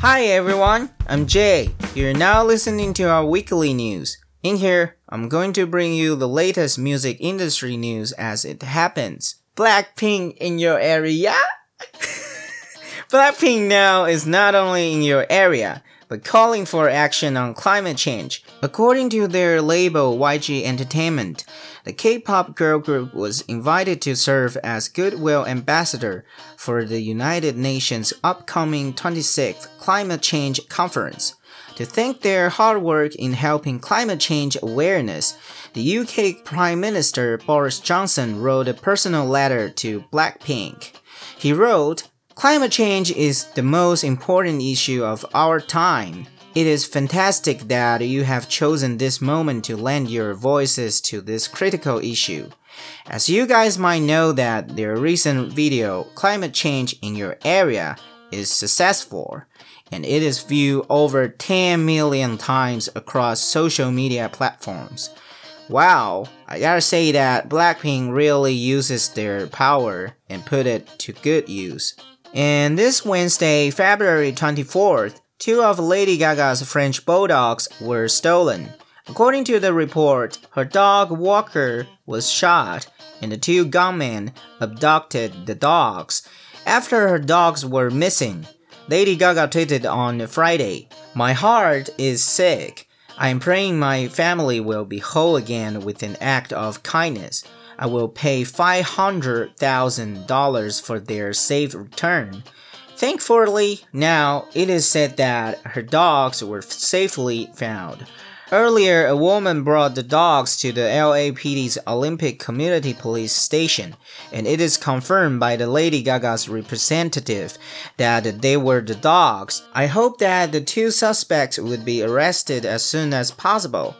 Hi everyone, I'm Jay. You're now listening to our weekly news. In here, I'm going to bring you the latest music industry news as it happens. Blackpink in your area? Blackpink now is not only in your area, but calling for action on climate change. According to their label YG Entertainment, the K-pop girl group was invited to serve as goodwill ambassador for the United Nations upcoming 26th Climate Change Conference. To thank their hard work in helping climate change awareness, the UK Prime Minister Boris Johnson wrote a personal letter to Blackpink. He wrote, Climate change is the most important issue of our time. It is fantastic that you have chosen this moment to lend your voices to this critical issue. As you guys might know that their recent video, Climate Change in Your Area, is successful, and it is viewed over 10 million times across social media platforms. Wow, I gotta say that Blackpink really uses their power and put it to good use. And this Wednesday, February 24th, two of Lady Gaga's French bulldogs were stolen. According to the report, her dog Walker was shot, and the two gunmen abducted the dogs. After her dogs were missing, Lady Gaga tweeted on Friday, My heart is sick. I am praying my family will be whole again with an act of kindness. I will pay $500,000 for their safe return. Thankfully, now it is said that her dogs were safely found. Earlier, a woman brought the dogs to the LAPD's Olympic Community Police Station, and it is confirmed by the Lady Gaga's representative that they were the dogs. I hope that the two suspects would be arrested as soon as possible.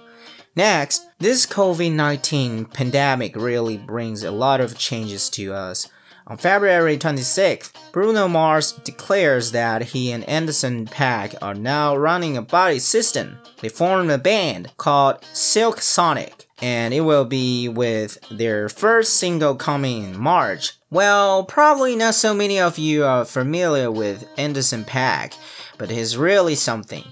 Next, this COVID 19 pandemic really brings a lot of changes to us. On February 26th, Bruno Mars declares that he and Anderson .Paak are now running a body system. They formed a band called Silk Sonic, and it will be with their first single coming in March. Well, probably not so many of you are familiar with Anderson .Paak, but he's really something.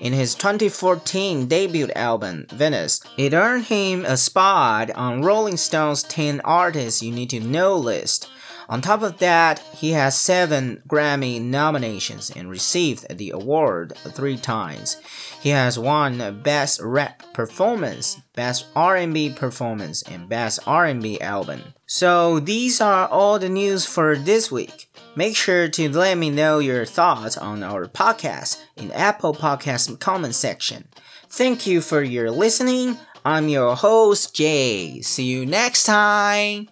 In his 2014 debut album, Venice, it earned him a spot on Rolling Stone's 10 Artists You Need to Know list. On top of that, he has seven Grammy nominations and received the award three times. He has won Best Rap Performance, Best R&B Performance, and Best R&B Album. So these are all the news for this week. Make sure to let me know your thoughts on our podcast in Apple Podcast comment section. Thank you for your listening. I'm your host Jay. See you next time.